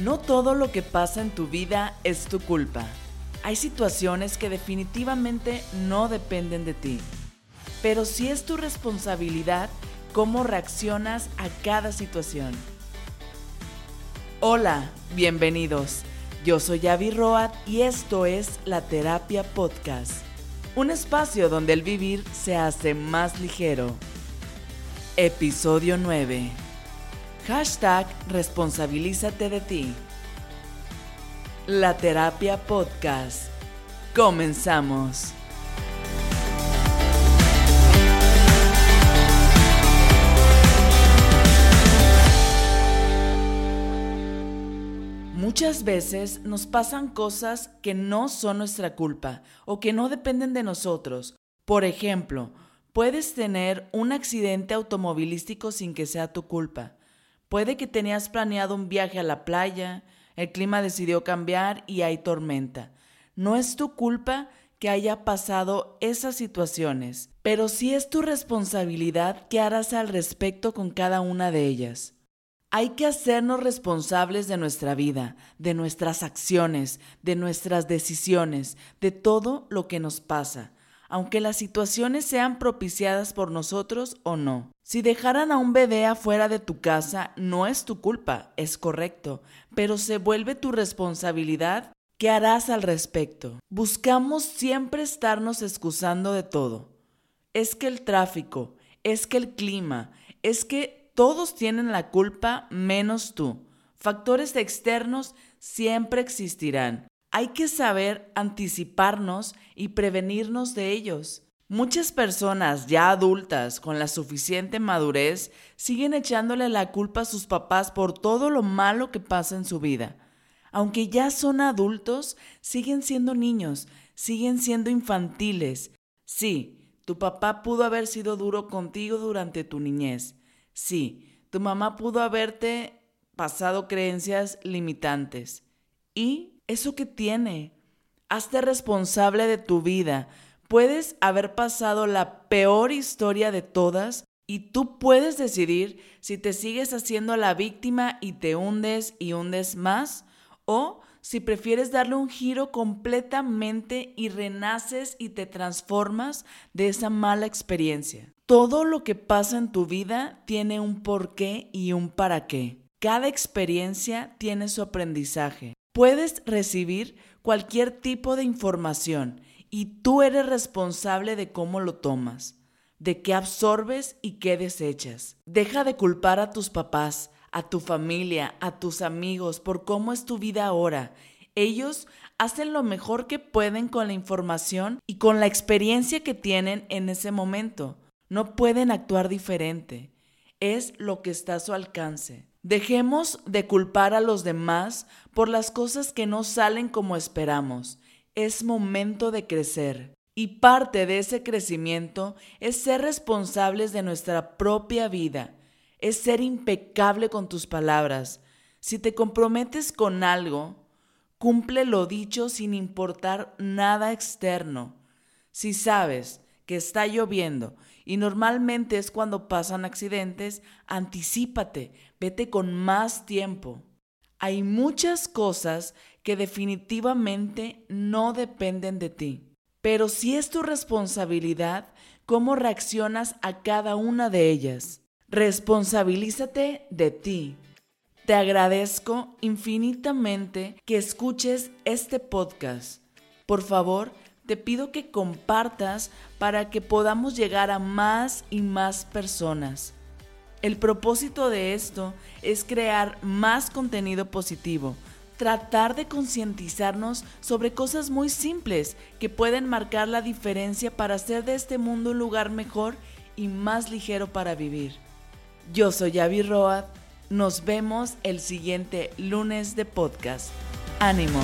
No todo lo que pasa en tu vida es tu culpa. Hay situaciones que definitivamente no dependen de ti. Pero sí es tu responsabilidad cómo reaccionas a cada situación. Hola, bienvenidos. Yo soy Avi Roat y esto es La Terapia Podcast. Un espacio donde el vivir se hace más ligero. Episodio 9. Hashtag responsabilízate de ti. La terapia podcast. Comenzamos. Muchas veces nos pasan cosas que no son nuestra culpa o que no dependen de nosotros. Por ejemplo, puedes tener un accidente automovilístico sin que sea tu culpa. Puede que tenías planeado un viaje a la playa, el clima decidió cambiar y hay tormenta. No es tu culpa que haya pasado esas situaciones, pero sí es tu responsabilidad qué harás al respecto con cada una de ellas. Hay que hacernos responsables de nuestra vida, de nuestras acciones, de nuestras decisiones, de todo lo que nos pasa aunque las situaciones sean propiciadas por nosotros o no. Si dejaran a un bebé afuera de tu casa, no es tu culpa, es correcto, pero se vuelve tu responsabilidad. ¿Qué harás al respecto? Buscamos siempre estarnos excusando de todo. Es que el tráfico, es que el clima, es que todos tienen la culpa menos tú. Factores externos siempre existirán hay que saber anticiparnos y prevenirnos de ellos. Muchas personas ya adultas con la suficiente madurez siguen echándole la culpa a sus papás por todo lo malo que pasa en su vida. Aunque ya son adultos, siguen siendo niños, siguen siendo infantiles. Sí, tu papá pudo haber sido duro contigo durante tu niñez. Sí, tu mamá pudo haberte pasado creencias limitantes. ¿Y ¿Eso que tiene? Hazte responsable de tu vida. Puedes haber pasado la peor historia de todas y tú puedes decidir si te sigues haciendo la víctima y te hundes y hundes más o si prefieres darle un giro completamente y renaces y te transformas de esa mala experiencia. Todo lo que pasa en tu vida tiene un porqué y un para qué. Cada experiencia tiene su aprendizaje. Puedes recibir cualquier tipo de información y tú eres responsable de cómo lo tomas, de qué absorbes y qué desechas. Deja de culpar a tus papás, a tu familia, a tus amigos por cómo es tu vida ahora. Ellos hacen lo mejor que pueden con la información y con la experiencia que tienen en ese momento. No pueden actuar diferente. Es lo que está a su alcance. Dejemos de culpar a los demás por las cosas que no salen como esperamos. Es momento de crecer. Y parte de ese crecimiento es ser responsables de nuestra propia vida. Es ser impecable con tus palabras. Si te comprometes con algo, cumple lo dicho sin importar nada externo. Si sabes que está lloviendo y normalmente es cuando pasan accidentes, anticípate, vete con más tiempo. Hay muchas cosas que definitivamente no dependen de ti, pero sí es tu responsabilidad cómo reaccionas a cada una de ellas. Responsabilízate de ti. Te agradezco infinitamente que escuches este podcast. Por favor, te pido que compartas para que podamos llegar a más y más personas. El propósito de esto es crear más contenido positivo, tratar de concientizarnos sobre cosas muy simples que pueden marcar la diferencia para hacer de este mundo un lugar mejor y más ligero para vivir. Yo soy Avi Road, nos vemos el siguiente lunes de podcast. Ánimo.